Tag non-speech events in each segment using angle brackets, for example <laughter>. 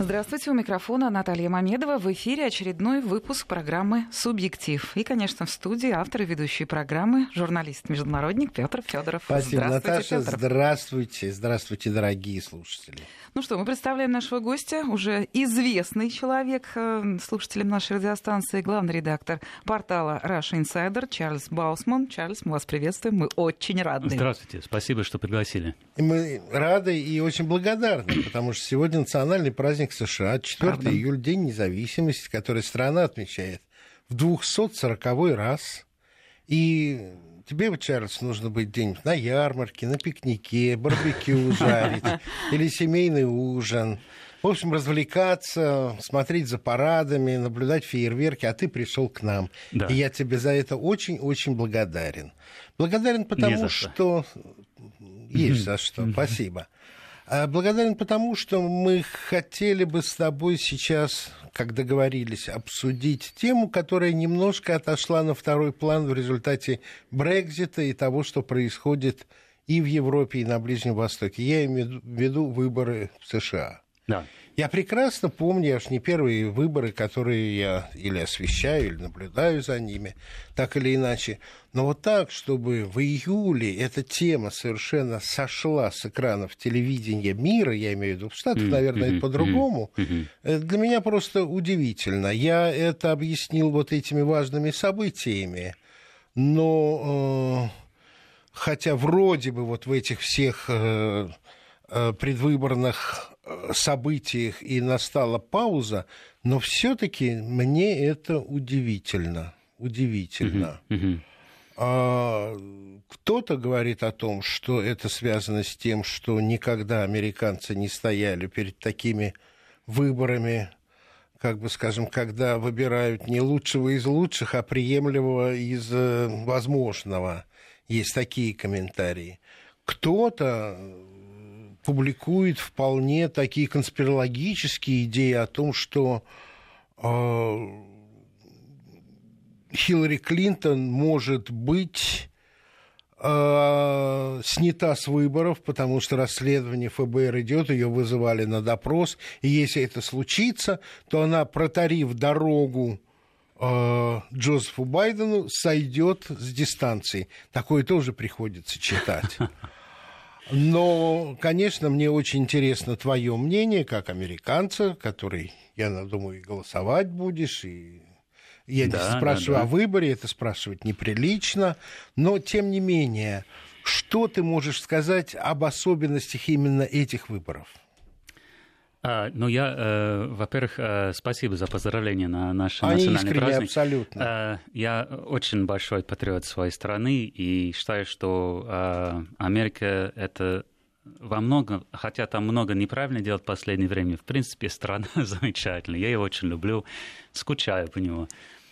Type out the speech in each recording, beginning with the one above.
Здравствуйте, у микрофона Наталья Мамедова. В эфире очередной выпуск программы «Субъектив». И, конечно, в студии автор и ведущий программы, журналист-международник Петр Федоров. Спасибо, Наташа. Петр. Здравствуйте. Здравствуйте, дорогие слушатели. Ну что, мы представляем нашего гостя, уже известный человек э, слушателям нашей радиостанции, главный редактор портала Russia Insider Чарльз Баусман. Чарльз, мы вас приветствуем, мы очень рады. Здравствуйте, спасибо, что пригласили. И мы рады и очень благодарны, потому что сегодня национальный праздник США, 4 Правда. июля, День независимости, который страна отмечает в 240 раз. И тебе, Чарльз, нужно быть день на ярмарке, на пикнике, барбекю <laughs> жарить или семейный ужин. В общем, развлекаться, смотреть за парадами, наблюдать фейерверки, а ты пришел к нам. Да. И я тебе за это очень-очень благодарен. Благодарен потому, что... Есть за что. Спасибо. А благодарен потому, что мы хотели бы с тобой сейчас, как договорились, обсудить тему, которая немножко отошла на второй план в результате Брекзита и того, что происходит и в Европе, и на Ближнем Востоке. Я имею в виду выборы в США. Да. Я прекрасно помню, аж не первые выборы, которые я или освещаю, или наблюдаю за ними, так или иначе. Но вот так, чтобы в июле эта тема совершенно сошла с экранов телевидения мира, я имею в виду в Штатах, наверное, это по-другому, для меня просто удивительно. Я это объяснил вот этими важными событиями, но э, хотя вроде бы вот в этих всех э, э, предвыборных событиях и настала пауза, но все-таки мне это удивительно. Удивительно. А, кто-то говорит о том, что это связано с тем, что никогда американцы не стояли перед такими выборами, как бы скажем, когда выбирают не лучшего из лучших, а приемлемого из э, возможного. Есть такие комментарии. Кто-то публикует вполне такие конспирологические идеи о том, что э, Хиллари Клинтон может быть э, снята с выборов, потому что расследование ФБР идет, ее вызывали на допрос, и если это случится, то она, протарив дорогу э, Джозефу Байдену, сойдет с дистанции. Такое тоже приходится читать. <laughs> Но, конечно, мне очень интересно твое мнение, как американца, который, я думаю, и голосовать будешь, и я да, тебя спрашиваю да, да. о выборе, это спрашивать неприлично, но, тем не менее, что ты можешь сказать об особенностях именно этих выборов? А, ну, я, э, во-первых, э, спасибо за поздравления на наш Они национальный искренне, праздник. абсолютно. Э, я очень большой патриот своей страны и считаю, что э, Америка — это во многом, хотя там много неправильно делать в последнее время, в принципе, страна <laughs> замечательная. Я ее очень люблю, скучаю по нему.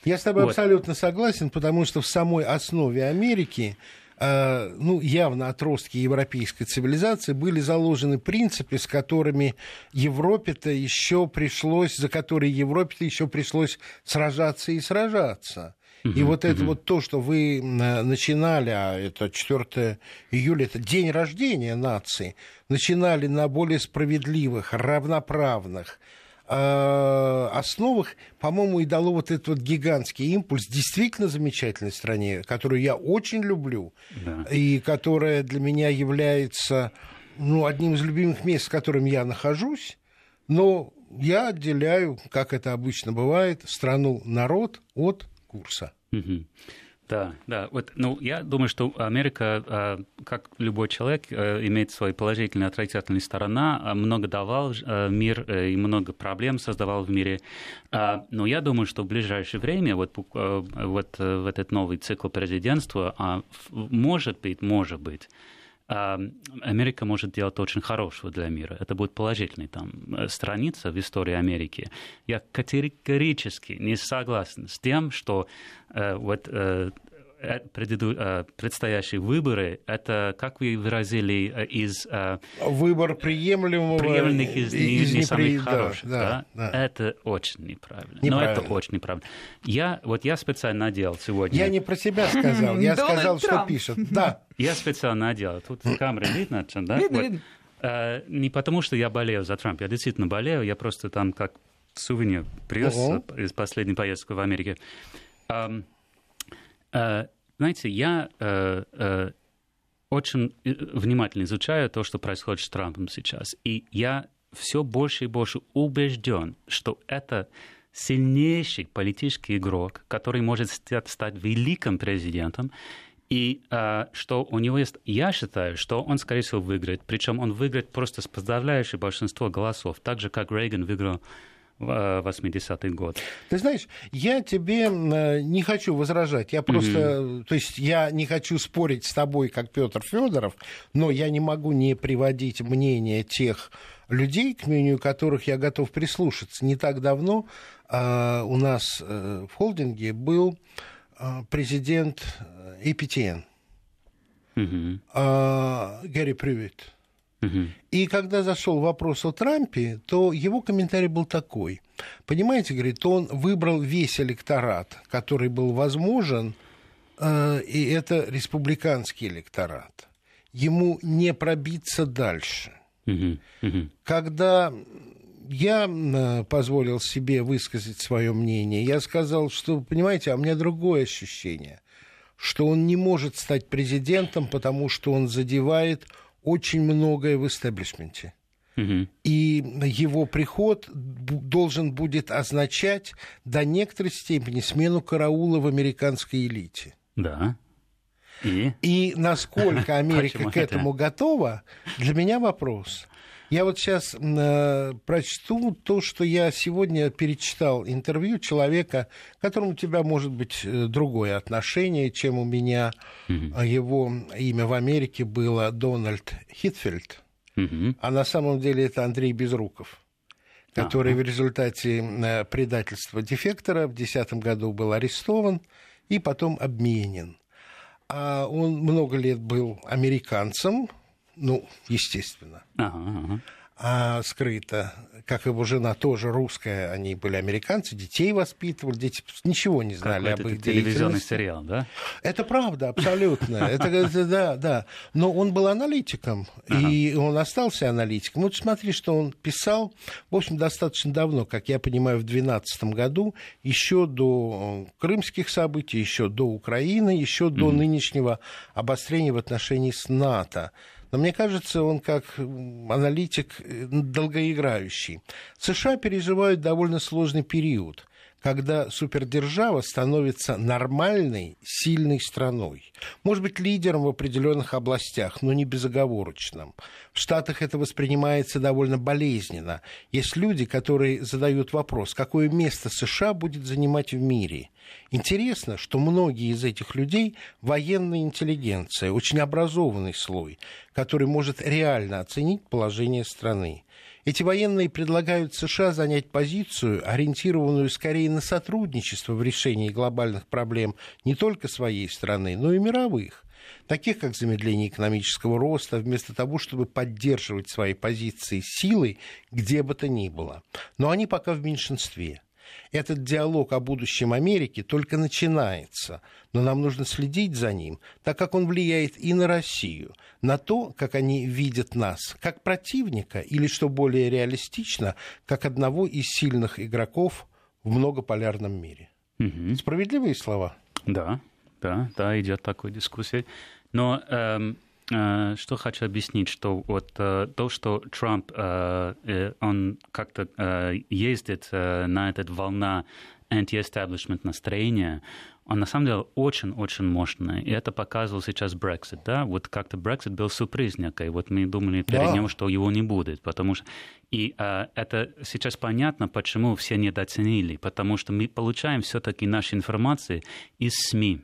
Я с тобой вот. абсолютно согласен, потому что в самой основе Америки ну, явно отростки европейской цивилизации были заложены принципы, с которыми Европе-то еще пришлось, за которые Европе-то еще пришлось сражаться и сражаться. И вот это вот то, что вы начинали, а это 4 июля, это день рождения нации, начинали на более справедливых, равноправных, Э, основах, по-моему, и дало вот этот вот гигантский импульс действительно замечательной стране, которую я очень люблю, да. и которая для меня является ну, одним из любимых мест, в котором я нахожусь, но я отделяю, как это обычно бывает, страну народ от курса. Угу. Да, да. Вот, ну, я думаю, что Америка, а, как любой человек, э, имеет свои положительные отрицательные стороны, а, много давал э, мир э, и много проблем создавал в мире. А, но я думаю, что в ближайшее время, вот, вот в этот новый цикл президентства, может быть, может быть, Америка может делать очень хорошего для мира. Это будет положительная там страница в истории Америки. Я категорически не согласен с тем, что вот э, предыду... Э, предстоящие выборы, это, как вы выразили, э, из... Выбор приемлемого... Приемлемых из, из не, не самых да, хороших, да, да? да. Это очень неправильно. неправильно. Но это очень неправильно. Я, вот я специально надел сегодня... Я не про себя сказал, я сказал, что пишет. Да. Я специально надел. Тут камеры видно, да? Видно, видно. Э, Не потому, что я болею за Трампа, я действительно болею, я просто там как сувенир привез из последней поездки в Америке. Ам, э, Знаете, я э, э, очень э, внимательно изучаю то, что происходит с Трампом сейчас. И я все больше и больше убежден, что это сильнейший политический игрок, который может стать, великим президентом, и а, что у него есть... Я считаю, что он, скорее всего, выиграет. Причем он выиграет просто с подавляющим большинством голосов. Так же, как Рейган выиграл 80-й год. Ты знаешь, я тебе э, не хочу возражать. Я просто, то есть я не хочу спорить с тобой, как Петр Федоров, но я не могу не приводить мнение тех людей, к мнению которых я готов прислушаться. Не так давно э, у нас э, в холдинге был э, президент э, APTN, Мгм. э, Гэри Привит. И когда зашел вопрос о Трампе, то его комментарий был такой. Понимаете, говорит, он выбрал весь электорат, который был возможен, э, и это республиканский электорат. Ему не пробиться дальше. Когда я позволил себе высказать свое мнение, я сказал, что, понимаете, а у меня другое ощущение, что он не может стать президентом, потому что он задевает очень многое в истеблишменте. И его приход должен будет означать до некоторой степени смену караула в американской элите. Да. И? И насколько <laughs> Америка к этому готова, для меня вопрос. Я вот сейчас прочту то, что я сегодня перечитал интервью человека, к которому у тебя может быть э, другое отношение, чем у меня. А Его имя в Америке было Дональд Хитфельд, Мгм. а на самом деле это Андрей Безруков который в результате э, предательства дефектора в 2010 году был арестован и потом обменен. А он много лет был американцем, ну, естественно, Ага, ага. а скрыто, как его жена тоже русская, они были американцы, детей воспитывали, дети ничего не знали об их телевизионный сериал, да? Это правда, абсолютно. Это, да, да. Но он был аналитиком, и он остался аналитиком. Вот смотри, что он писал, в общем, достаточно давно, как я понимаю, в 2012 году, еще до крымских событий, еще до Украины, еще до нынешнего обострения в отношении с НАТО. Но мне кажется, он как аналитик э, долгоиграющий. США переживают довольно сложный период когда супердержава становится нормальной, сильной страной. Может быть, лидером в определенных областях, но не безоговорочным. В Штатах это воспринимается довольно болезненно. Есть люди, которые задают вопрос, какое место США будет занимать в мире. Интересно, что многие из этих людей военная интеллигенция, очень образованный слой, который может реально оценить положение страны. Эти военные предлагают США занять позицию, ориентированную скорее на сотрудничество в решении глобальных проблем не только своей страны, но и мировых, таких как замедление экономического роста, вместо того, чтобы поддерживать свои позиции силой где бы то ни было. Но они пока в меньшинстве. Этот диалог о будущем Америки только начинается, но нам нужно следить за ним, так как он влияет и на Россию, на то, как они видят нас, как противника или, что более реалистично, как одного из сильных игроков в многополярном мире. Мгм. Справедливые слова? Да, да, да, идет такой дискуссия. Но эм, что хочу объяснить, что вот э, то, что Трамп, э, э, он как-то э, ездит э, на этот волна anti-establishment настроения, он на самом деле очень-очень мощный. И это показывал сейчас Brexit, да? Вот как-то Brexit был сюрприз некой. Вот мы думали перед Да. ним, что его не будет, потому что... И э, это сейчас понятно, почему все недооценили, потому что мы получаем все-таки нашу информацию из СМИ.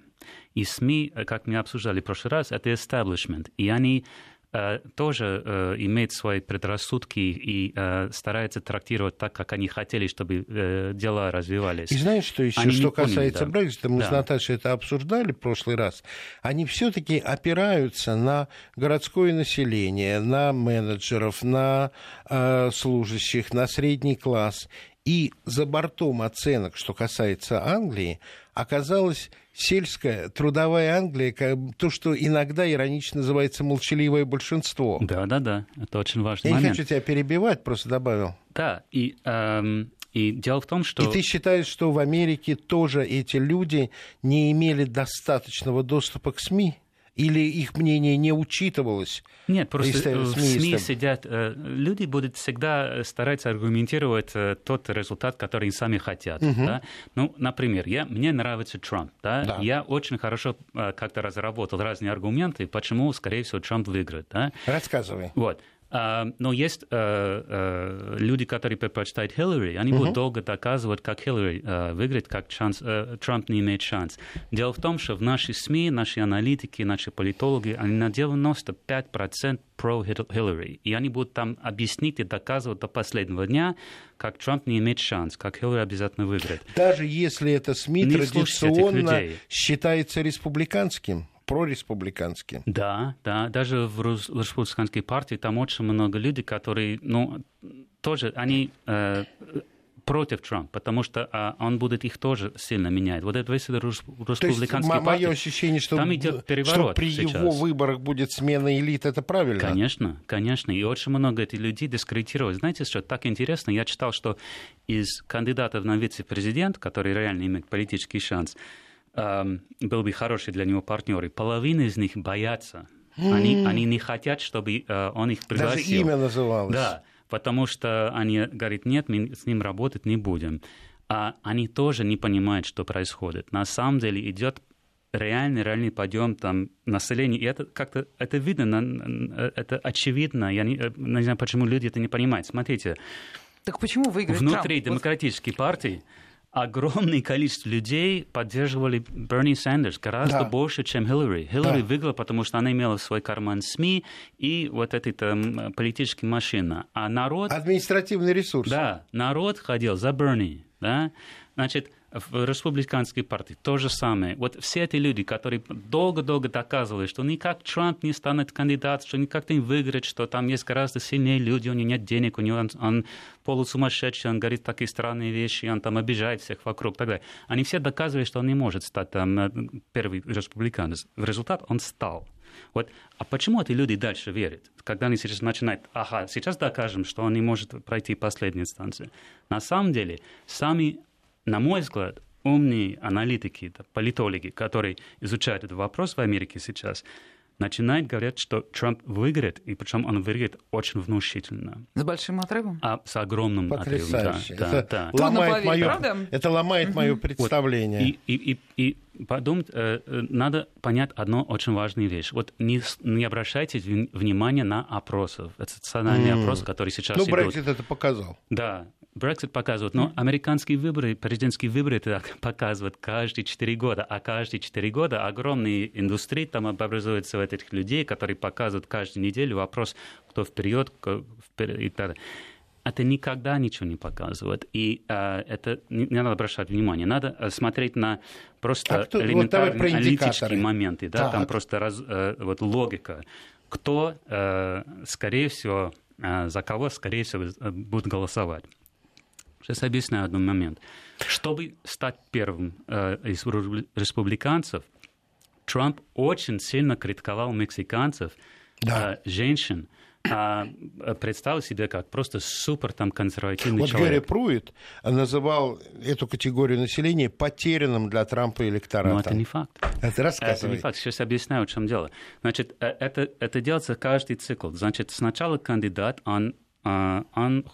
И СМИ, э, как мы обсуждали в прошлый раз, это establishment. И они э, тоже э, имеет свои предрассудки и э, старается трактировать так, как они хотели, чтобы э, дела развивались. И знаешь, что еще, Они что поняли, касается да. Брексита, мы Да. с Наташей это обсуждали в прошлый раз, они все-таки опираются на городское население, на менеджеров, на э, служащих, на средний класс. И за бортом оценок, что касается Англии, оказалась сельская трудовая Англия, то, что иногда иронично называется молчаливое большинство. Да, да, да, это очень важный Я не момент. хочу тебя перебивать, просто добавил. Да, и, эм, и дело в том, что... И ты считаешь, что в Америке тоже эти люди не имели достаточного доступа к СМИ? Или их мнение не учитывалось? Нет, просто э, в СМИ СМИ сидят, э, люди будут всегда э, стараться аргументировать тот результат, который они сами хотят. да. Ну, например, я, мне нравится Трамп. Да? Да. Я очень хорошо как-то разработал разные аргументы, почему, скорее всего, Трамп выиграет. Да? Рассказывай. Вот. А, Но есть э, э, люди, которые предпочитают Хиллари, они будут долго доказывать, как Хиллари э, выиграет, как шанс, Трамп не имеет шанс. Дело в том, что в нашей СМИ, наши аналитики, наши политологи, они на 95% про Хил- Хиллари. И они будут там объяснить и доказывать до последнего дня, как Трамп не имеет шанс, как Хиллари обязательно выиграет. Даже если это СМИ Не традиционно считается республиканским, прореспубликанским. Да, да, даже в республиканской партии там очень много людей, которые, ну, тоже, они э, против Трампа, потому что а, он будет их тоже сильно менять. Вот это весь республиканский м- мое ощущение, что, там идет что переворот при сейчас. его выборах будет смена элит, это правильно? Конечно, конечно. И очень много этих людей дискредитировали. Знаете, что так интересно? Я читал, что из кандидатов на вице-президент, который реально имеет политический шанс, был бы хороший для него партнер, и половина из них боятся. Они, они не хотят, чтобы э, он их пригласил. Даже имя называлось. Да, потому что они говорят, нет, мы с ним работать не будем. А они тоже не понимают, что происходит. На самом деле идет реальный, реальный подъем там населения. И это как-то это видно, на- это очевидно. Я не, э, не знаю, почему люди это не понимают. Смотрите, Так почему выиграет внутри Трамп? Вот демократической партии огромное количество людей поддерживали Берни Сандерс гораздо Да. больше, чем Хиллари. Хиллари Да. выиграла, потому что она имела свой карман СМИ и вот эта там, политическая машина. А народ... Административный ресурс. Да, народ ходил за Берни, да. Значит, в республиканской партии то же самое. Вот все эти люди, которые долго-долго доказывали, что никак Трамп не станет кандидатом, что никак не выиграет, что там есть гораздо сильнее люди, у него нет денег, у него он, он полусумасшедший, он говорит такие странные вещи, он там обижает всех вокруг и так далее. Они все доказывали, что он не может стать там э, первый республиканец. В результат он стал. Вот. А почему эти люди дальше верят? Когда они сейчас начинают, ага, сейчас докажем, что он не может пройти последнюю инстанцию. На самом деле, сами, на мой взгляд, умные аналитики, политологи, которые изучают этот вопрос в Америке сейчас, начинают говорить, что Трамп выиграет, и причем он выиграет очень внушительно, С большим отрывом? а с огромным отрывом. Да, Потрясающе. да, это, да. Ломает поверить, мое, правда? это ломает мое представление. И, и, и, и подумать, э, э, надо понять одну очень важную вещь. Вот не, не обращайте вни- внимания на опросы, это социальные М. опросы, которые сейчас ну. Брексит это показал. Да, Брексит показывает, но американские выборы, президентские выборы это <laughs> показывают каждые четыре года, а каждые четыре года огромные индустрии там образуются у этих людей, которые показывают каждую неделю вопрос, кто вперед, кто вперед и так далее. Это никогда ничего не показывает. И а, это не, не надо обращать внимание. Надо э, смотреть на просто А кто- вот элементарные индикаторы. аналитические моменты. Да? Там просто раз- э, вот логика. Кто, э, скорее всего, э, за кого, скорее всего, э, будет голосовать. Сейчас объясню один момент. Чтобы стать первым э, из республиканцев, Трамп очень сильно критиковал мексиканцев, Да. э, женщин, а, э, представил себя как просто супер там консервативный Вот Гэри человек. Пруиtt называл эту категорию населения потерянным для Трампа электоратом. Но это не факт. Это Это рассказывай. не факт. Сейчас объясняю, в чем дело. Значит, э, это, это делается каждый цикл. Значит, сначала кандидат, он, э, он,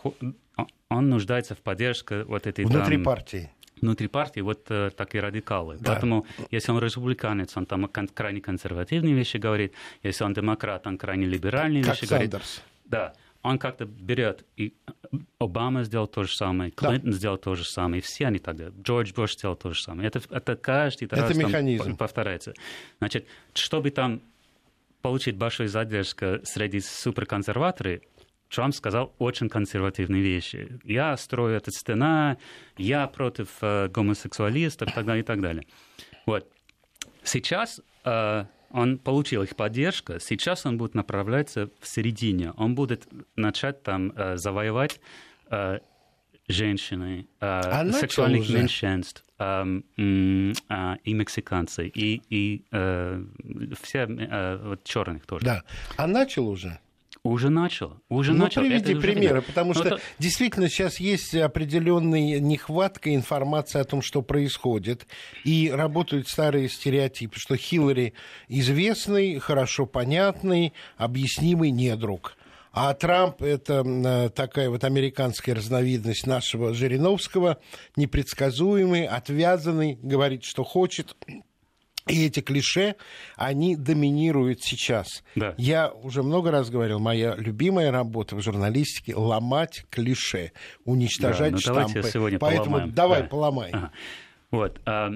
он нуждается в поддержке вот этой Внутри там, партии. Внутри партии вот э, такие радикалы. Да. Поэтому, если он республиканец, он там кон- крайне консервативные вещи говорит. Если он демократ, он крайне либеральные Как вещи говорит. Сандерс. Да. Он как-то берет, и Обама сделал то же самое, Да. Клинтон сделал то же самое, и все они так делают. Джордж Буш сделал то же самое. Это, это каждый Это раз там механизм. по- повторяется. Значит, чтобы там получить большую задержку среди суперконсерваторов, Трамп сказал очень консервативные вещи. Я строю эту стена, я против э, гомосексуалистов и так далее, и так далее. Вот. Сейчас э, он получил их поддержку, сейчас он будет направляться в середине. Он будет начать там э, завоевать э, женщины, э, А сексуальных уже? меньшинств э, э, и мексиканцы, и, и э, все э, вот, черных тоже. Да. А начал уже? Уже начал. Уже ну, начал. приведи Это примеры, потому Ну, что это- действительно сейчас есть определенная нехватка информации о том, что происходит, и работают старые стереотипы, что Хиллари известный, хорошо понятный, объяснимый недруг. А Трамп – это м, такая вот американская разновидность нашего Жириновского, непредсказуемый, отвязанный, говорит, что хочет, и эти клише, они доминируют сейчас. Да. Я уже много раз говорил, моя любимая работа в журналистике – ломать клише, уничтожать Да, ну штампы. давайте сегодня Поэтому поломаем. давай, Да. поломай. Ага. Вот. а,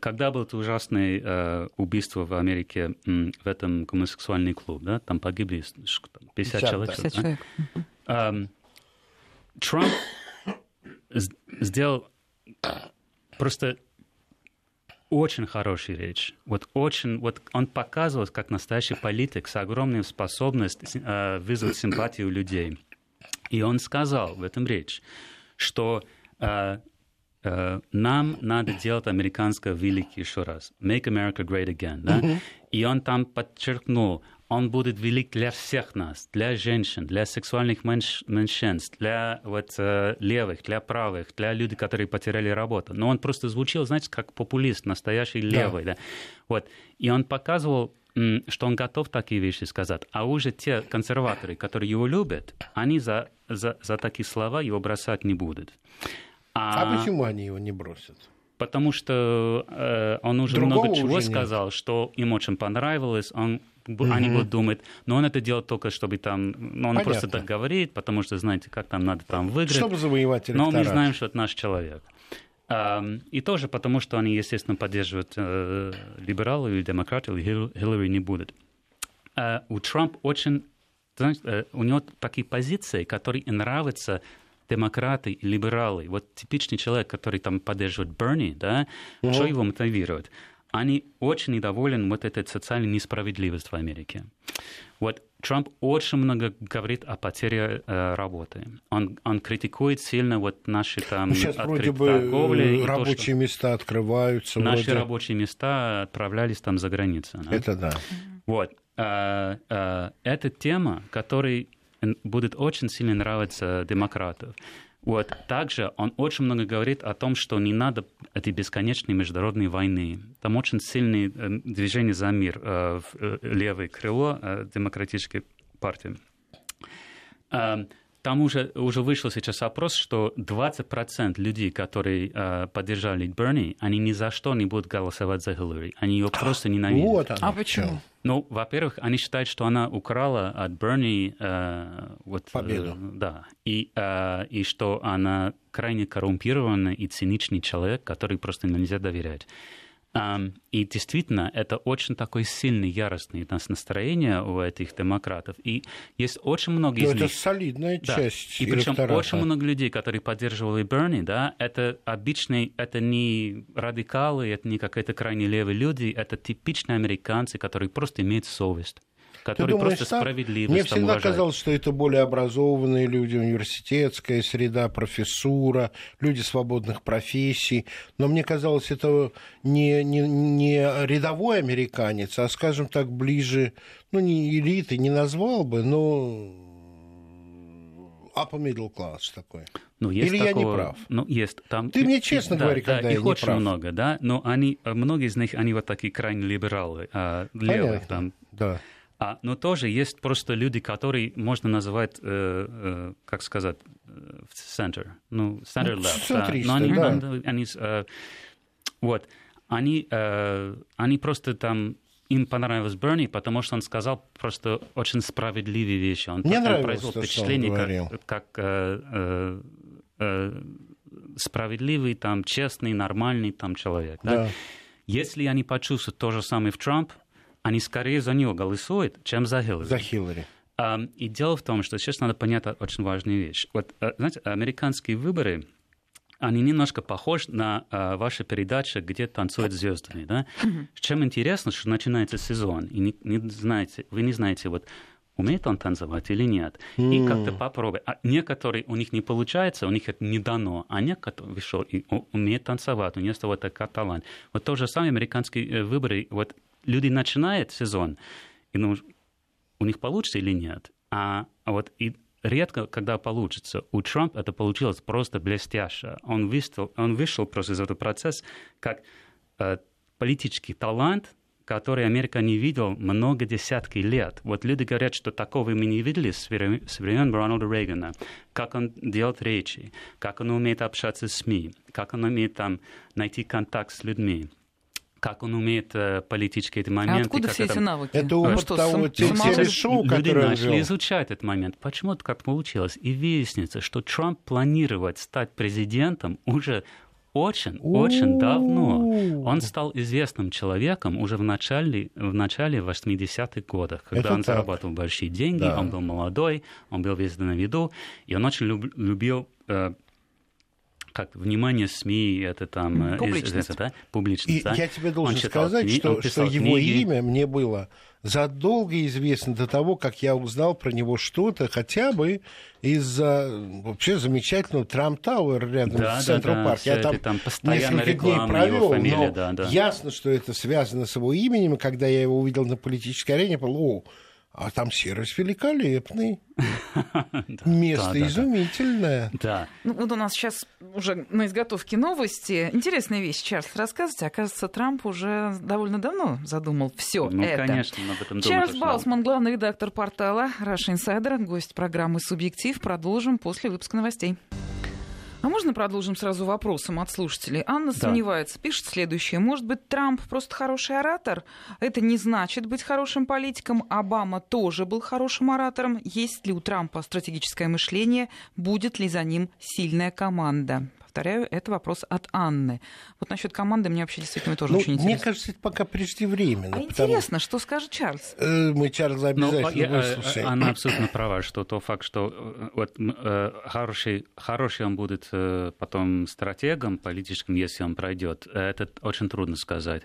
Когда было это ужасное э, убийство в Америке в этом гомосексуальный клуб, да, там погибли ш- там, 50 50, человек. да. 50 да? человек. Ам, Трамп <coughs> сделал просто очень хорошую речь. Вот очень, вот он показывал, как настоящий политик с огромной способностью э, вызвать симпатию у людей. И он сказал в этом речь, что э, э, нам надо делать американское великий еще раз. Make America great again. Да? И он там подчеркнул, он будет велик для всех нас, для женщин, для сексуальных меньш- меньшинств, для вот, э, левых, для правых, для людей, которые потеряли работу. Но он просто звучал, знаете, как популист, настоящий левый. Да. Вот. И он показывал, что он готов такие вещи сказать. А уже те консерваторы, которые его любят, они за, за, за такие слова его бросать не будут. А почему они его не бросят? Потому что э, он уже Другого много чего уже нет. сказал, что им очень понравилось. Он, бу- Они будут думать, но он это делает только, чтобы там... Ну, он Понятно. просто так говорит, потому что, знаете, как там надо там выиграть. Чтобы завоевать Но электорат. мы знаем, что это наш человек. И тоже потому, что они, естественно, поддерживают э, либералы или демократов, или Хил- Хиллари не будет. А У Трампа очень... знаете, э, у него такие позиции, которые нравятся демократы и либералы. Вот типичный человек, который там поддерживает Берни, да, что его мотивирует? Они очень недовольны вот этой социальной несправедливостью в Америке. Вот Трамп очень много говорит о потере э, работы. Он, он критикует сильно вот наши там Ну, сейчас вроде бы э, то, что рабочие места открываются. Наши вроде. рабочие места отправлялись там за границу. да. Это да. Вот. А, а, Это тема, которая н- будет очень сильно нравиться демократов. Вот. Также он очень много говорит о том, что не надо этой бесконечной международной войны. Там очень сильное э, движение за мир э, в э, левое крыло демократической партии. А, Там уже, уже вышел сейчас опрос, что 20% людей, которые э, поддержали Берни, они ни за что не будут голосовать за Хиллари. Они ее просто ненавидят. Вот оно А почему? Ну, во-первых, они считают, что она украла от Берни э, вот, э, Победу. да, и, э, и что она крайне коррумпированный и циничный человек, который просто нельзя доверять. И действительно, это очень такое сильное, яростное у нас настроение у этих демократов. И есть очень много Ну, из это них... солидная Да. часть И причем очень много людей, которые поддерживали Берни, да, это обычные, это не радикалы, это не какие-то крайне левые люди, это типичные американцы, которые просто имеют совесть, Ты которые думаешь, просто так? справедливость Мне всегда уважают. казалось, что это более образованные люди, университетская среда, профессура, люди свободных профессий. Но мне казалось, это не, не, не рядовой американец, а, скажем так, ближе, ну, не элиты, не назвал бы, но upper middle class такой. Ну, есть Или я не такого- прав? Ну, есть. Там, Ты мне честно да, говори, да, когда их я не очень прав. много, да, но они, многие из них, они вот такие крайне либералы, а, левые Понятно. там. Да. А, но тоже есть просто люди, которые можно называть, э, э, как сказать, э, в center, ну, center Ну, left. да. центристы, Но они, да. они- э, вот, они, э, они просто там им понравилось Берни, потому что он сказал просто очень справедливые вещи. Он, Мне нравилось произвел то, что он впечатление, говорил. как, как э, э, э, справедливый, там, честный, нормальный там человек. да. Да. Если они почувствуют то же самое в Трамп, они скорее за него голосуют, чем за Хиллари. За Хиллари. И дело в том, что сейчас надо понять очень важную вещь. Вот, э, знаете, американские выборы, они немножко похожи на э, ваши передачи, где танцуют звездами, да? Чем интересно, что начинается сезон, и не, не знаете, вы не знаете, вот умеет он танцевать или нет. Mm. И как-то попробуй. А некоторые у них не получается, у них это не дано, а некоторые вышел и умеет танцевать, у него вот такой талант. Вот то же самое американские э, выборы. Вот люди начинают сезон, и ну, у них получится или нет. А, вот и редко, когда получится. У Трампа это получилось просто блестяще. Он вышел, он вышел просто из этого процесса как э, политический талант, который Америка не видел много десятки лет. Вот люди говорят, что такого мы не видели с времен Рональда Рейгана. Как он делает речи, как он умеет общаться с СМИ, как он умеет там найти контакт с людьми как он умеет э, политические эти моменты. А откуда все это... эти навыки? Это опыт что, того телешоу, Люди начали изучать этот момент. Почему это как получилось? И выяснится, что Трамп планировать стать президентом уже очень, очень давно. Он стал известным человеком уже в начале, в начале 80-х годов, когда Это он так. зарабатывал большие деньги, Да. он был молодой, он был везде на виду, и он очень люб- любил э, как внимание СМИ, это там... э, Публичность. это, да? Публичность, И да? я тебе Он должен читал сказать, кни- что, он что его книги. имя мне было задолго известно до того, как я узнал про него что-то, хотя бы из-за вообще замечательного Trump Tower рядом Да, с да, Central да, Парк. всё Я там, там постоянно несколько дней провел, его фамилии, но да, да. ясно, что это связано с его именем, и когда я его увидел на политической арене, я подумал, о, а там сервис великолепный, <laughs> место да, да, да. изумительное. Да. Ну, вот у нас сейчас уже на изготовке новости. Интересная вещь, Чарльз, рассказывайте. Оказывается, Трамп уже довольно давно задумал все Ну, это. конечно, мы об этом. Чарльз много. Баусман, главный редактор портала Rush Insider, гость программы «Субъектив». Продолжим после выпуска новостей. Можно продолжим сразу вопросом от слушателей? Анна Да. сомневается, пишет следующее. Может быть, Трамп просто хороший оратор? Это не значит быть хорошим политиком. Обама тоже был хорошим оратором. Есть ли у Трампа стратегическое мышление? Будет ли за ним сильная команда? Повторяю, это вопрос от Анны. Вот насчет команды мне вообще действительно тоже Ну, очень мне интересно. кажется, это пока преждевременно. А потому- интересно, что скажет Чарльз? Э, Мы Чарльза Ну, обязательно я- э, выслушаем. Она <clears throat> абсолютно права, что тот факт, что э, вот, э, хороший, хороший он будет э, потом стратегом политическим, если он пройдет, э, это очень трудно сказать.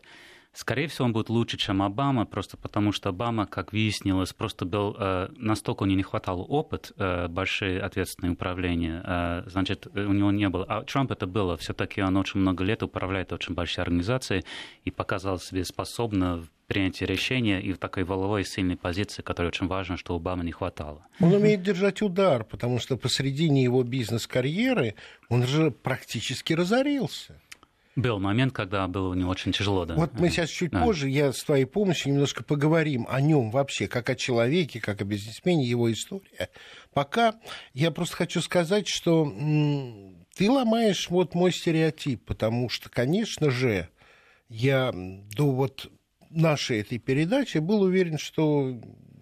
Скорее всего, он будет лучше, чем Обама, просто потому что Обама, как выяснилось, просто был э, настолько у него не хватало опыт, э, большие ответственные управления, э, значит, у него не было. А Трамп это было, все-таки он очень много лет управляет очень большой организацией и показал себя способно в принятии решения и в такой волевой сильной позиции, которая очень важна, что у Обамы не хватало. Он умеет держать удар, потому что посредине его бизнес-карьеры он же практически разорился. Был момент, когда было у него очень тяжело, да. Вот мы сейчас чуть Да. позже, я с твоей помощью немножко поговорим о нем вообще, как о человеке, как о бизнесмене, его история. Пока я просто хочу сказать, что м, ты ломаешь вот мой стереотип, потому что, конечно же, я до вот нашей этой передачи был уверен, что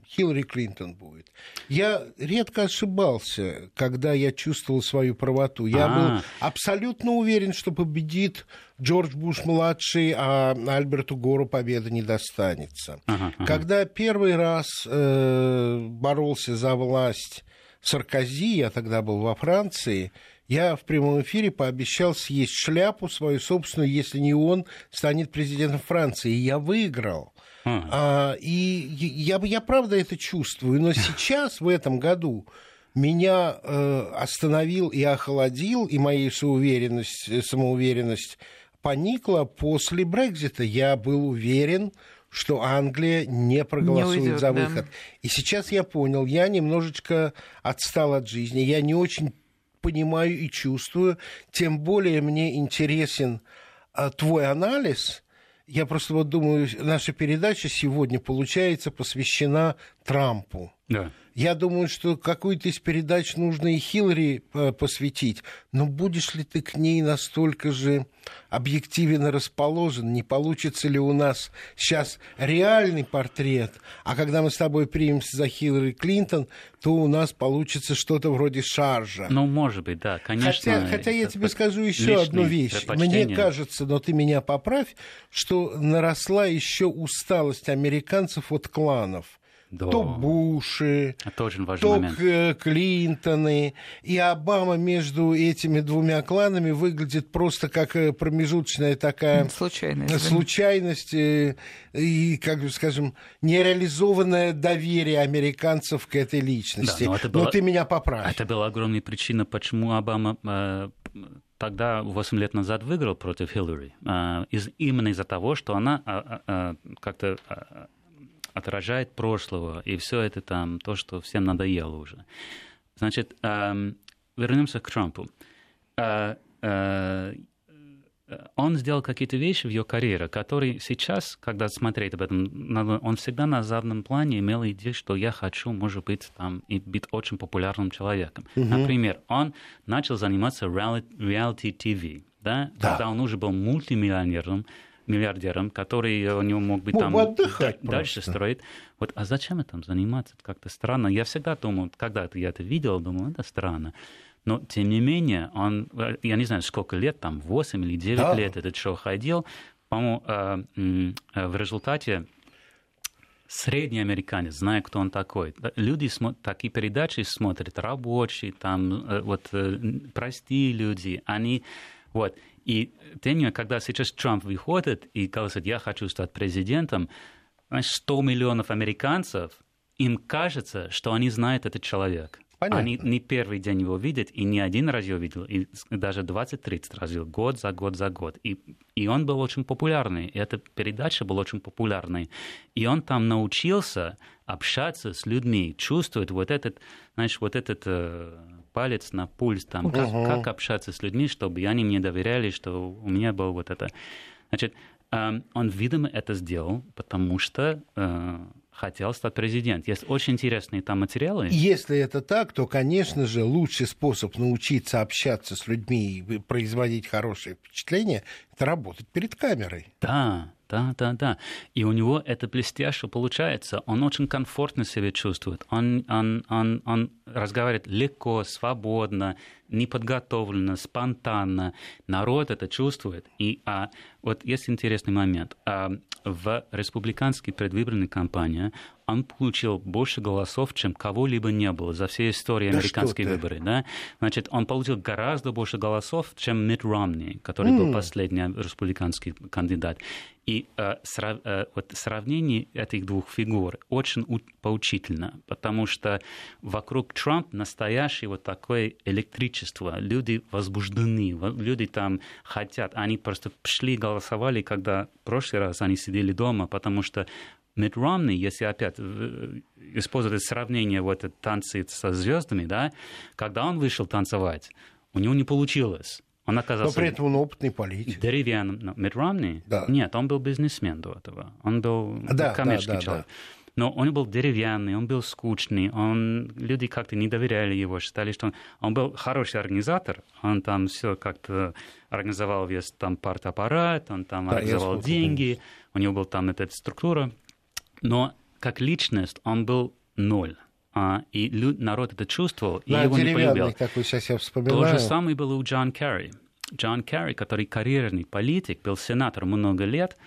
Хиллари Клинтон будет. Я редко ошибался, когда я чувствовал свою правоту. Я А. был абсолютно уверен, что победит Джордж Буш-младший, а Альберту Гору победа не достанется. Ага. Когда первый раз э, боролся за власть Саркози, я тогда был во Франции, я в прямом эфире пообещал съесть шляпу свою собственную, если не он станет президентом Франции. И я выиграл. А. А, и я, я правда это чувствую, но сейчас, в этом году, меня э, остановил и охладил, и моя самоуверенность, э, самоуверенность поникла после Брекзита. Я был уверен, что Англия не проголосует уйдет, за да. выход. И сейчас я понял, я немножечко отстал от жизни, я не очень понимаю и чувствую, тем более мне интересен а, твой анализ. Я просто вот думаю, наша передача сегодня, получается, посвящена Трампу. Да. Я думаю, что какую-то из передач нужно и Хиллари э, посвятить. Но будешь ли ты к ней настолько же объективно расположен? Не получится ли у нас сейчас реальный портрет? А когда мы с тобой примемся за Хиллари Клинтон, то у нас получится что-то вроде шаржа. Ну, может быть, да, конечно. Хотя, хотя я тебе скажу еще одну вещь. Мне кажется, но ты меня поправь, что наросла еще усталость американцев от кланов да. то Буши, Это очень важный то момент. Клинтоны. И Обама между этими двумя кланами выглядит просто как э, промежуточная такая случайность, случайность э, и, как бы скажем, нереализованное доверие американцев к этой личности. Да, но, это было, но ты меня поправь. Это была огромная причина, почему Обама э, тогда, 8 лет назад, выиграл против Хиллари. Э, из, именно из-за того, что она э, э, как-то отражает прошлого, и все это там, то, что всем надоело уже. Значит, эм, вернемся к Трампу. Э, э, он сделал какие-то вещи в ее карьере, которые сейчас, когда смотреть об этом, он всегда на заднем плане имел идею, что я хочу, может быть, там, и быть очень популярным человеком. Угу. Например, он начал заниматься TV, да? да. когда он уже был мультимиллионером, миллиардером, который у него мог быть там отдыхать дальше строить. Вот, а зачем этим заниматься? Это как-то странно. Я всегда думал, когда я это видел, думал, это странно. Но, тем не менее, он, я не знаю, сколько лет, там, 8 или 9 да. лет этот шоу ходил. По-моему, э, э, в результате средний американец, зная, кто он такой. Люди смотрят, такие передачи смотрят, рабочие, там, э, вот, простые люди, они, вот, и тем когда сейчас Трамп выходит и говорит, я хочу стать президентом, 100 миллионов американцев, им кажется, что они знают этот человек. Понятно. Они не первый день его видят, и не один раз его видел, и даже 20-30 раз видел, год за год за год. И, и он был очень популярный, и эта передача была очень популярной. И он там научился общаться с людьми, чувствовать вот этот, знаешь, вот этот э, палец на пульс, там, как, uh-huh. как общаться с людьми, чтобы они мне доверяли, что у меня было вот это. Значит, э, он, видимо, это сделал, потому что э, хотел стать президентом. Есть очень интересные там материалы. Если это так, то, конечно же, лучший способ научиться общаться с людьми и производить хорошее впечатление – это работать перед камерой. Да, да, да, да. И у него это блестяще получается. Он очень комфортно себя чувствует. Он, он, он, он разговаривает легко, свободно, неподготовленно, спонтанно. Народ это чувствует. И а, вот есть интересный момент. А, в республиканской предвыборной кампании он получил больше голосов, чем кого-либо не было за всей истории да выборов. Да? Значит, он получил гораздо больше голосов, чем Митт Ромни, который mm. был последний республиканский кандидат. И э, срав, э, вот сравнение этих двух фигур очень поучительно, потому что вокруг Трамп настоящее вот такое электричество. Люди возбуждены, люди там хотят. Они просто шли голосовали, когда в прошлый раз они сидели дома, потому что Митт Ромни, если опять э, использовать сравнение вот танцы со звездами, да, когда он вышел танцевать, у него не получилось. Он оказался... Но при этом он опытный политик. Деревянным. No, Митт Ромни? Да. Нет, он был бизнесмен до этого. Он был да, коммерческий да, да, человек. Да. Но он был деревянный, он был скучный, он, люди как-то не доверяли его, считали, что он, он был хороший организатор, он там все как-то организовал весь там партаппарат, он там да, организовал деньги, у него был там эта структура, но как личность он был ноль. А, и люд, народ это чувствовал, и да, его не полюбил. Такой, сейчас я вспоминаю. То же самое было у Джон Керри. Джон Керри, который карьерный политик, был сенатором много лет,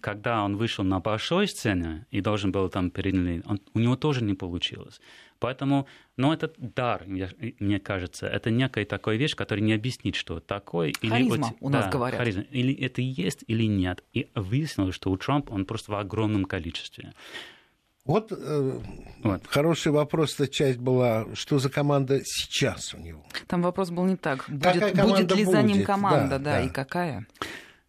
когда он вышел на большой сцене и должен был там перед он, у него тоже не получилось. Поэтому, ну, это дар, мне кажется. Это некая такая вещь, которая не объяснит, что такое. Харизма, или, у нас да, говорят. Харизма. Или это есть, или нет. И выяснилось, что у Трампа он просто в огромном количестве. Вот, э, вот. хороший вопрос, эта часть была, что за команда сейчас у него? Там вопрос был не так. Будет, будет ли будет? за ним команда, да, да, да. и какая?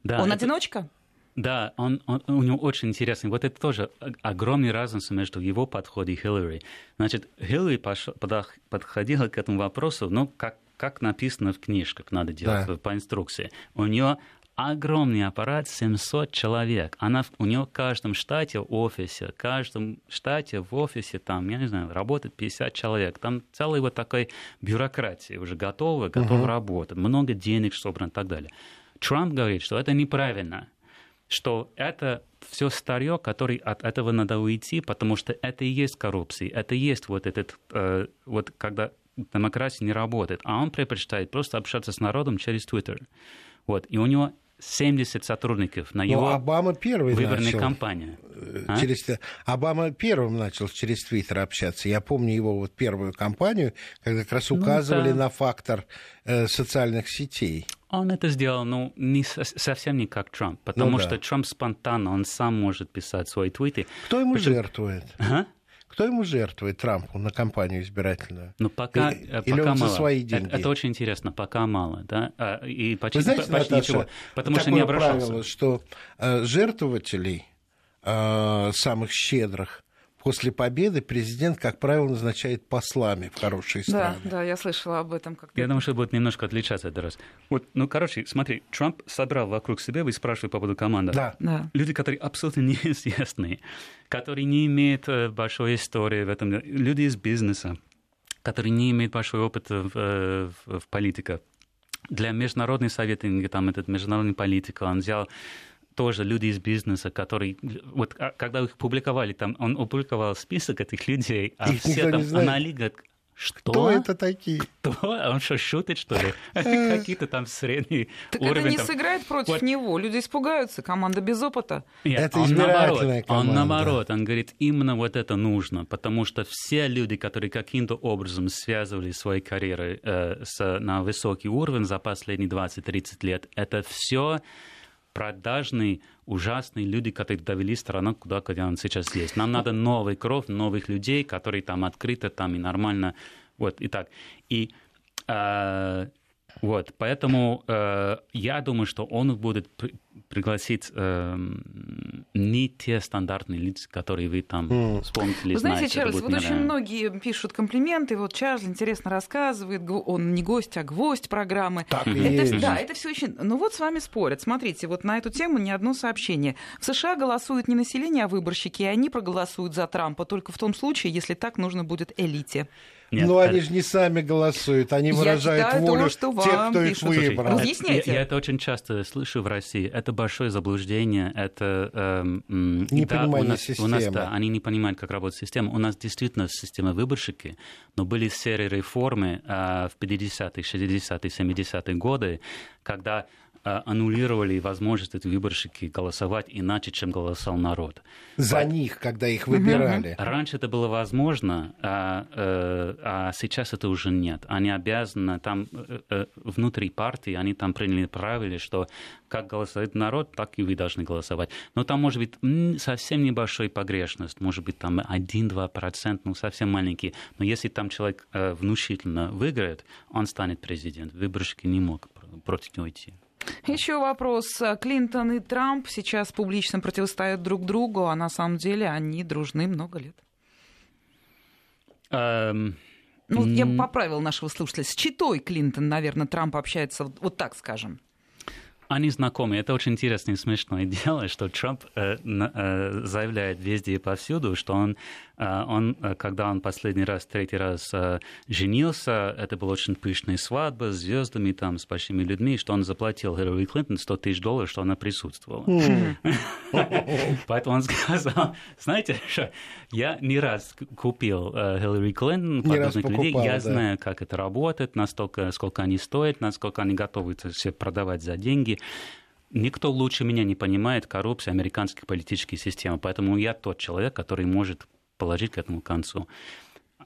Да, Он это... одиночка? Да, он, он, у него очень интересный. Вот это тоже огромный разница между его подходом и Хиллари. Значит, Хиллари подходила к этому вопросу, ну, как, как написано в книжках, надо делать да. по инструкции. У нее огромный аппарат, 700 человек. Она, у нее в каждом штате офисе, в каждом штате в офисе, там, я не знаю, работает 50 человек. Там целая вот такая бюрократия уже готова, готова uh-huh. работать. Много денег собрано и так далее. Трамп говорит, что это неправильно, что это все старье, которое от этого надо уйти, потому что это и есть коррупция, это и есть вот этот, э, вот когда демократия не работает, а он предпочитает просто общаться с народом через Твиттер. Вот. И у него 70 сотрудников на его Обама первый выборной начал, кампании. Э, а? Через, Обама первым начал через Твиттер общаться. Я помню его вот первую кампанию, когда как раз ну указывали ну, да. на фактор э, социальных сетей. Он это сделал, ну, не, совсем не как Трамп, потому ну, да. что Трамп спонтанно, он сам может писать свои твиты. Кто ему Причем... жертвует? А? Кто ему жертвует Трампу на кампанию избирательную? Ну, пока, или, пока или он мало. за свои деньги? Это, это очень интересно, пока мало, да, а, и почти, Вы знаете, почти Наташа, ничего, потому что не обращался. правило, что э, жертвователей э, самых щедрых после победы президент, как правило, назначает послами в хорошие страны. Да, да, я слышала об этом. Как я думаю, что будет немножко отличаться этот раз. Вот, ну, короче, смотри, Трамп собрал вокруг себя, вы спрашиваете по поводу команды. Да. да. Люди, которые абсолютно <laughs> неизвестные, которые не имеют э, большой истории в этом, люди из бизнеса, которые не имеют большой опыт в, э, в, в политике. Для международной советы, там, этот международный политик, он взял тоже люди из бизнеса, которые, вот а, когда их публиковали, там он опубликовал список этих людей, а их все там аналитики что? Кто это такие? Кто? А он что, шутит, что ли? <laughs> Какие-то там средние так уровни. это не там... сыграет против вот. него. Люди испугаются, команда без опыта. Нет, это он наоборот, команда. Он наоборот, он говорит, именно вот это нужно, потому что все люди, которые каким-то образом связывали свои карьеры э, с, на высокий уровень за последние 20-30 лет, это все продажные, ужасные люди, которые довели страну куда, куда он сейчас есть. Нам надо новый кровь, новых людей, которые там открыто там и нормально. Вот, и так. И э, вот, поэтому э, я думаю, что он будет пригласить э, не те стандартные лица, которые вы там mm. вспомнили. Вы знаете, знаете, Чарльз, вот очень многие пишут комплименты. Вот Чарльз интересно рассказывает, он не гость, а гвоздь программы. Так это, есть. Да, это все очень. Ну вот с вами спорят. Смотрите, вот на эту тему ни одно сообщение. В США голосуют не население, а выборщики, и они проголосуют за Трампа только в том случае, если так нужно будет элите. Нет, Но это... они же не сами голосуют, они выражают я волю то, что тех, кто пишут. их выбрал. Слушай, Разъясняйте. Я, я это очень часто слышу в России. Это большое заблуждение. Это эм, непонимание да, у нас, системы. У нас, да, они не понимают, как работает система. У нас действительно система выборщики, но были серии реформы э, в 50-е, 60-е, 70-е годы, когда Э, аннулировали возможность эти выборщики голосовать иначе, чем голосовал народ. За По... них, когда их выбирали. Раньше это было возможно, а, э, а сейчас это уже нет. Они обязаны, там э, внутри партии, они там приняли правило, что как голосует народ, так и вы должны голосовать. Но там может быть совсем небольшой погрешность, может быть там 1-2%, ну совсем маленький. Но если там человек внушительно выиграет, он станет президентом. Выборщики не могут против него идти. Еще вопрос. Клинтон и Трамп сейчас публично противостоят друг другу, а на самом деле они дружны много лет. Um... Ну, я бы поправил нашего слушателя. С читой Клинтон, наверное, Трамп общается, вот так скажем. Они знакомы. Это очень интересное и смешное <laughs> дело, что Трамп э, э, заявляет везде и повсюду, что он он, э, когда он последний раз, третий раз э, женился, это была очень пышная свадьба с звездами, там, с большими людьми, что он заплатил Хиллари Клинтон 100 тысяч долларов, что она присутствовала. <laughs> Поэтому он сказал, знаете, что я не раз купил э, Хиллари Клинтон, подобных людей, я знаю, как это работает, настолько, сколько они стоят, насколько они готовы это все продавать за деньги. Никто лучше меня не понимает коррупцию американской политической системы, поэтому я тот человек, который может положить к этому концу.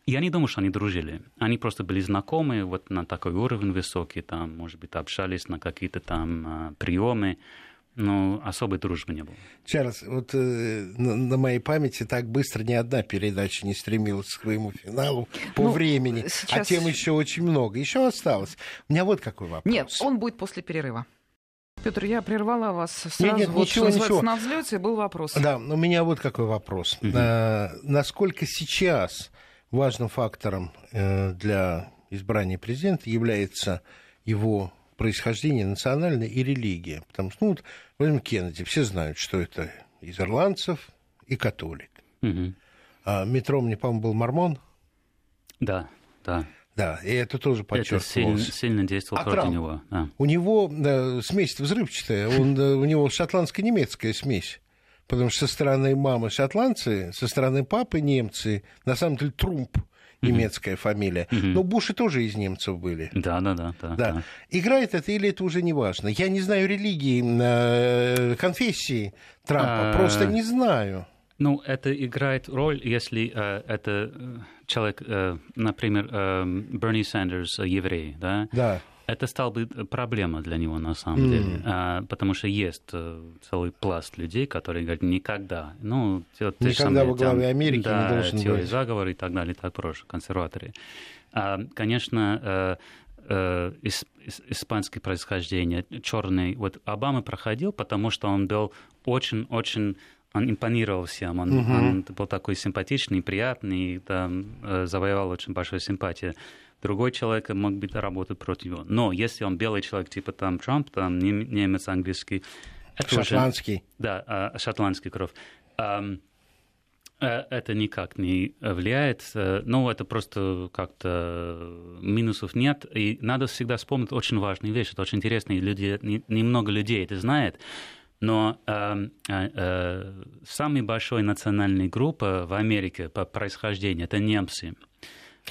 Я не думаю, что они дружили. Они просто были знакомы вот на такой уровень высокий, там, может быть, общались на какие-то там а, приемы, но особой дружбы не было. Чарльз, вот э, на, на моей памяти так быстро ни одна передача не стремилась к своему финалу по ну, времени, а сейчас... а тем еще очень много. Еще осталось. У меня вот какой вопрос. Нет, он будет после перерыва. Петр, я прервала вас сразу. Нет, нет, вот, ничего, ничего. На взлете был вопрос. Да, у меня вот какой вопрос. Угу. А, насколько сейчас важным фактором э, для избрания президента является его происхождение национальное и религия. Потому что, ну, вот, возьмем Кеннеди, все знают, что это из ирландцев и католик. Мгм. А Метро, мне, по-моему, был мормон. Да, да. Да, и это тоже Это сильно, сильно действовало А против него. да. У него э, смесь взрывчатая, он, э, у него шотландско-немецкая смесь. Потому что со стороны мамы шотландцы, со стороны папы немцы, на самом деле Трумп немецкая фамилия. Но Буши тоже из немцев были. Да, да, да, да. Да. да. Играет это или это уже не важно? Я не знаю религии, э, конфессии Трампа, А. просто не знаю. Ну, это играет роль, если э, это человек, э, например, э, Берни Сандерс, э, еврей, да? Да. Это стал бы проблема для него на самом деле, А, потому что есть э, целый пласт людей, которые говорят никогда, ну те- же Никогда самые во главе там, Америки не да, должен теории быть. заговора и так далее, и так проще, консерваторы. А, конечно, э, э, ис- ис- испанское происхождение, черный, вот Обама проходил, потому что он был очень-очень он импонировал всем, он, он был такой симпатичный, приятный, там, э, завоевал очень большую симпатию. Другой человек мог быть работать против него. Но если он белый человек, типа там Трамп, там нем- немец, английский, это уже- Шотландский. да, а, шотландский кровь. Э, Это никак не влияет. э, Ну, это просто как-то минусов нет. И надо всегда вспомнить очень важную вещь. Это очень интересно. И люди, не- немного людей это знает. Но эм, э, э, самая большая национальная группа в Америке по происхождению это немцы.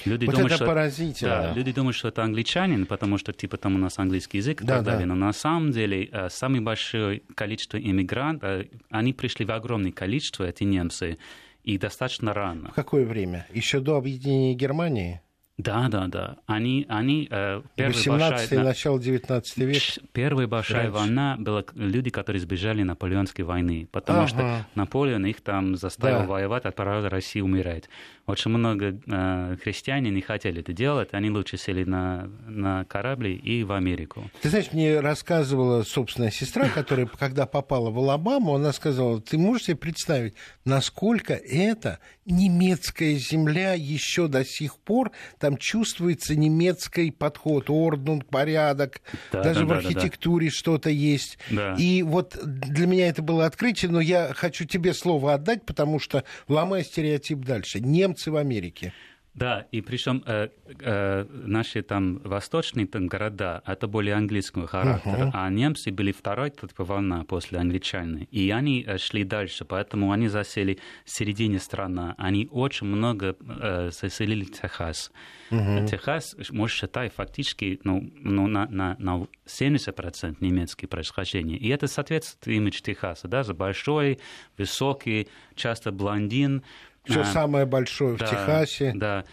Люди Вот думают, это что- поразительно. Да, люди думают, что это англичанин, потому что типа там у нас английский язык и Да, так да. далее. Но на самом деле э, самое большое количество иммигрантов, э, они пришли в огромное количество, эти немцы, и достаточно рано. В какое время? Еще до объединения Германии? Да, да, да. Они, они э, первая 18 большая- начало 19 века. Ш- Первая большая Раньше. война была люди, которые сбежали Наполеонской войны, потому Ага. что Наполеон их там заставил Да. воевать, отправил Россию умирать. Очень много э, христиане не хотели это делать, они лучше сели на, на корабли и в Америку. Ты знаешь, мне рассказывала собственная сестра, которая, <laughs> когда попала в Алабаму, она сказала, ты можешь себе представить, насколько это немецкая земля еще до сих пор, там чувствуется немецкий подход, орднунг, порядок, Да, даже да, в да, да, да. архитектуре что-то есть. Да. И вот для меня это было открытие, но я хочу тебе слово отдать, потому что ломай стереотип дальше. Немцы в Америке. Да, и причем э, э, наши там восточные там, города, это более английского характера, а немцы были второй типа волна после англичан, и они э, шли дальше, поэтому они засели в середине страны, они очень много э, заселили Техас. Техас, можно считать, фактически ну, ну, на, на, на 70% немецкое происхождение. И это соответствует имидж Техаса, да, за большой, высокий, часто блондин. Все А, самое большое в да, Техасе. Да.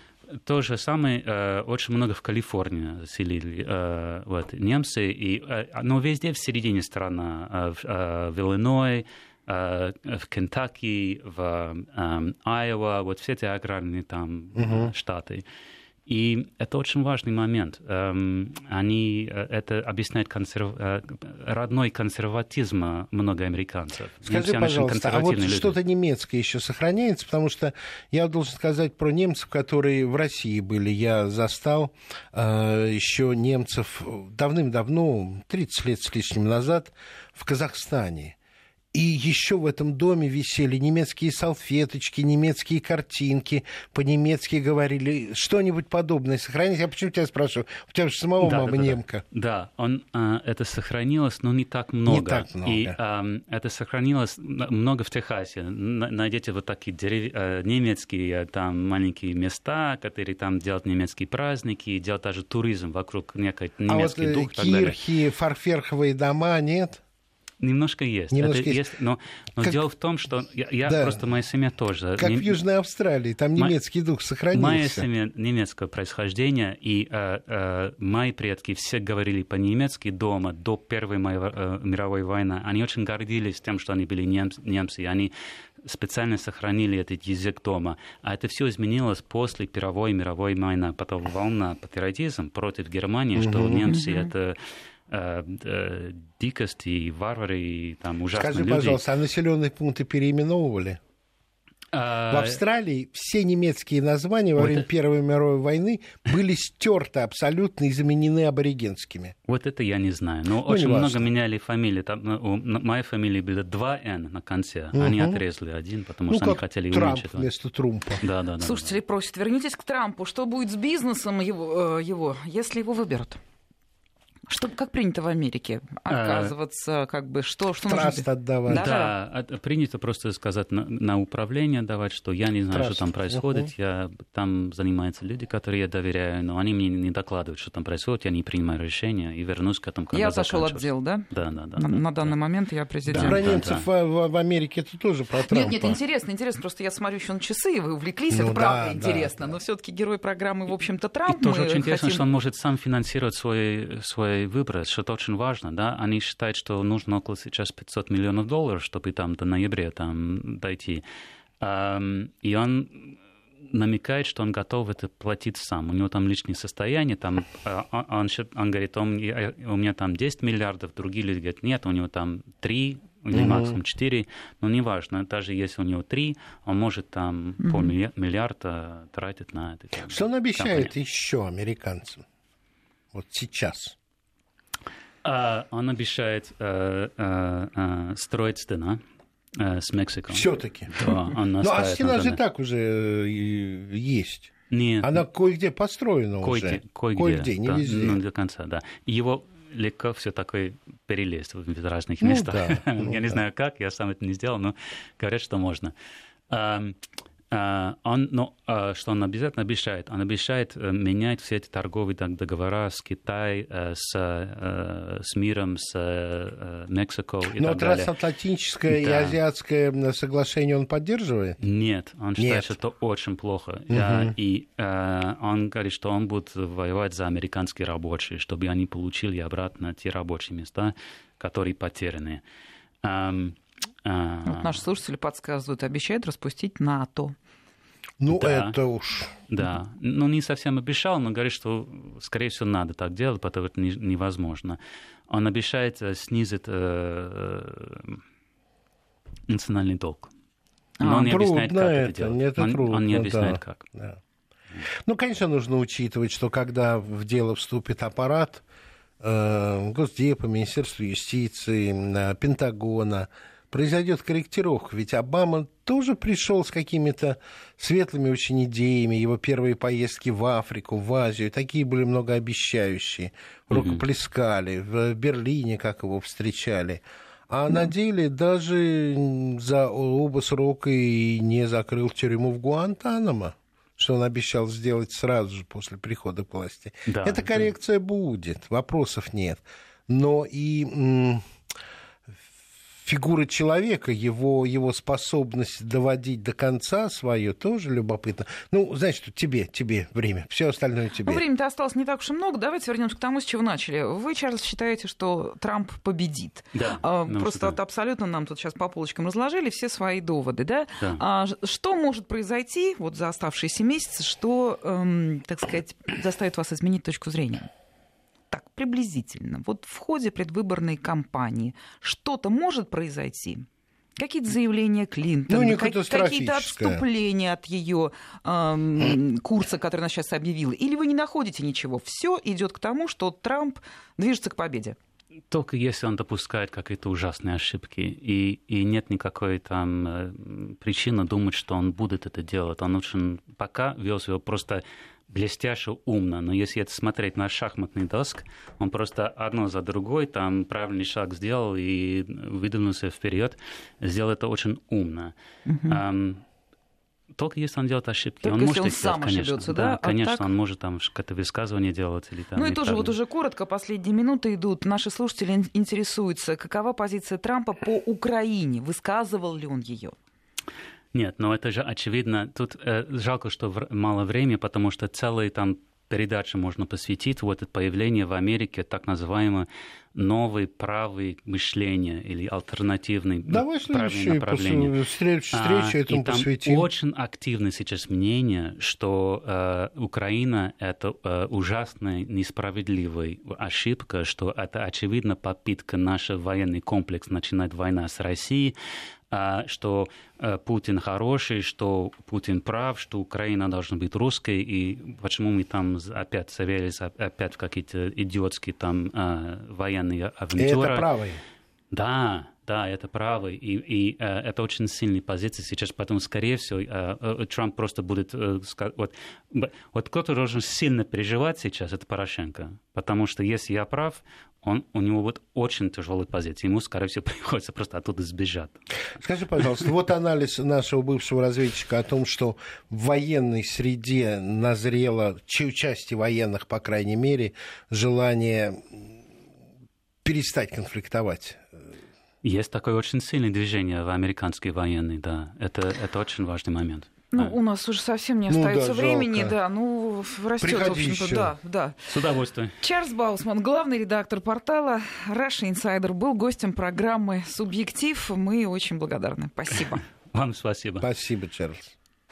То же самое э, очень много в Калифорнии заселили э, вот, немцы, и, э, но везде в середине страны, э, в, э, в Иллиной, э, в Кентаки, в э, Айова, вот все эти аграрные там э, штаты. И это очень важный момент. Эм, Они, э, это объясняет консерв... э, родной консерватизм э, много американцев. Скажи, Немцы, пожалуйста, а вот что-то немецкое еще сохраняется, потому что я должен сказать про немцев, которые в России были. Я застал э, еще немцев давным-давно, 30 лет с лишним назад, в Казахстане. И еще в этом доме висели немецкие салфеточки, немецкие картинки, по-немецки говорили. Что-нибудь подобное сохранить? Я почему тебя спрашиваю? У тебя же самого Да, мама да, да, немка. Да, он, а, это сохранилось, но не так много. так много. И ам, это сохранилось много в Техасе. Найдете вот такие дерев... э, немецкие э, там маленькие места, которые там делают немецкие праздники, делают даже туризм вокруг некой А вот немецкий э, дух далее. кирхи, фарферховые дома, нет? Немножко есть. Немножко это есть. но, но Как- дело в том, что я, я Да. просто моя семья тоже. Как нем- в Южной Австралии, там немецкий дух сохранился. Моя семья немецкого происхождения, и э, э, мои предки все говорили по-немецки дома до Первой моей, э, мировой войны. Они очень гордились тем, что они были немцы, немцы, и они специально сохранили этот язык дома. А это все изменилось после Первой мировой войны. Потом волна патриотизм против Германии, что немцы это э, э, дикость и варвары, и там ужасные Скажи, люди. пожалуйста, а населенные пункты переименовывали? А... В Австралии все немецкие названия во вот время это... Первой мировой войны были стерты абсолютно и заменены аборигенскими. Вот это я не знаю. Но ну, очень много меняли фамилии. Там, ну, у моей фамилии было два «Н» на конце. Угу. Они отрезали один, потому ну, что они хотели Трамп уменьшить. вместо Трумпа. Да, да, да. Слушатели да. просят, вернитесь к Трампу. Что будет с бизнесом его, э, его если его выберут? Что, как принято в Америке? Оказываться, как бы, что, что Траст нужно... отдавать. Да, да, принято просто сказать на, на управление давать, что я не знаю, Траст. что там происходит, uh-huh. я, там занимаются люди, которые я доверяю, но они мне не докладывают, что там происходит, я не принимаю решения и вернусь к этому, когда Я отошел от дел, да? Да, да, да. На, да, на данный да. момент я президент. Да, Про немцев да, да. В, в Америке это тоже про Трампа. Нет, нет, интересно, интересно, просто я смотрю еще на часы, и вы увлеклись, ну, это да, правда да, интересно, да. но все таки герой программы, в общем-то, Трамп. И тоже очень хотим... интересно, что он может сам финансировать свой, свой выбор, что то, очень важно, да, они считают, что нужно около сейчас 500 миллионов долларов, чтобы там до ноября там дойти. И он намекает, что он готов это платить сам. У него там личное состояние, там, а, а, он, он говорит, он, у меня там 10 миллиардов, другие люди говорят, нет, у него там 3 или угу. максимум 4, но неважно, даже если у него 3, он может там угу. полмиллиарда тратить на это. Что он обещает компания. еще американцам? Вот сейчас. А, он обещает э, э, э, строить стена с Мексикой. Все-таки. Да, <laughs> ну, а стена же так уже есть. Нет. Она кое-где построена кое уже. Кое-где, кое-где не да, везде. Ну, до конца, да. Его легко все такое перелезть в разных ну, местах. Да, <laughs> ну, я не знаю как, я сам это не сделал, но говорят, что можно. А, он, ну, а, что он обязательно обещает? Он обещает э, менять все эти торговые договора с Китаем, э, с, э, с миром, с Мексикой и Но так далее. трансатлантическое да. и азиатское соглашение он поддерживает? Нет, он считает, Нет. что это очень плохо. Угу. И он говорит, что он будет воевать за американские рабочие, чтобы они получили обратно те рабочие места, которые потеряны. Вот наши слушатели подсказывают, обещают распустить НАТО. Ну, да, это уж... Да, ну, не совсем обещал, но говорит, что, скорее всего, надо так делать, потому что это невозможно. Он обещает э, снизить э, э, национальный долг. Но а, он не объясняет, как это, это делать. Это он, трудно, он не объясняет, да, как. Да. Ну, конечно, нужно учитывать, что когда в дело вступит аппарат э, Госдепа, Министерства юстиции, э, Пентагона, произойдет корректировка. Ведь Обама тоже пришел с какими-то светлыми очень идеями. Его первые поездки в Африку, в Азию, такие были многообещающие. Рукоплескали. В Берлине, как его встречали. А на деле даже за оба срока и не закрыл тюрьму в Гуантанамо что он обещал сделать сразу же после прихода к власти. Да, Эта коррекция да. будет, вопросов нет. Но и фигура человека, его, его способность доводить до конца свое тоже любопытно. Ну, значит, тебе, тебе время, все остальное тебе. Ну, времени-то осталось не так уж и много. Давайте вернемся к тому, с чего начали. Вы, Чарльз, считаете, что Трамп победит? Да. А, просто да. абсолютно нам тут сейчас по полочкам разложили все свои доводы, да? да. А, что может произойти вот за оставшиеся месяцы, что, эм, так сказать, заставит вас изменить точку зрения? Так приблизительно, вот в ходе предвыборной кампании что-то может произойти? Какие-то заявления Клинтон, ну, какие-то отступления от ее эм, курса, который она сейчас объявила? Или вы не находите ничего? Все идет к тому, что Трамп движется к победе? Только если он допускает какие-то ужасные ошибки, и, и нет никакой там э, причины думать, что он будет это делать. Он очень пока вел его просто блестяще умно, но если это смотреть на шахматный доск, он просто одно за другой там правильный шаг сделал и выдвинулся вперед, сделал это очень умно. Угу. Um, только если он делает ошибки. Только он если может он сам делать, конечно. да? да? А конечно, так... он может там какое-то высказывание делать. Или, там, ну и тоже вот уже коротко, последние минуты идут. Наши слушатели интересуются, какова позиция Трампа по Украине? Высказывал ли он ее? Нет, но это же очевидно. Тут э, жалко, что в, мало времени, потому что целые там передачи можно посвятить вот это появление в Америке так называемого новый правый мышление или альтернативный Давай правое направление. Встреч, встречу а, этому и там посвятим. очень активно сейчас мнение, что э, Украина это э, ужасная несправедливая ошибка, что это очевидно попытка наш военный комплекс начинать война с Россией, а, что э, Путин хороший, что Путин прав, что Украина должна быть русской, и почему мы там опять завелись опять в какие-то идиотские там а, военные авантюры. И это правые. Да, да, это правый, и, и э, это очень сильная позиция сейчас, поэтому, скорее всего, э, э, Трамп просто будет... Э, вот, вот кто-то должен сильно переживать сейчас, это Порошенко, потому что если я прав, он, у него вот очень тяжелая позиция. Ему, скорее всего, <laughs> приходится просто оттуда сбежать. Скажи, пожалуйста, вот анализ нашего бывшего разведчика о том, что в военной среде назрело, у части военных, по крайней мере, желание перестать конфликтовать есть такое очень сильное движение в американской военной, да. Это, это очень важный момент. Ну, да. у нас уже совсем не остается ну, да, времени, жалко. да. Ну, растет, в общем-то, да, да. С удовольствием. Чарльз Баусман, главный редактор портала Russia Insider, был гостем программы «Субъектив». Мы очень благодарны. Спасибо. <laughs> Вам спасибо. Спасибо, Чарльз.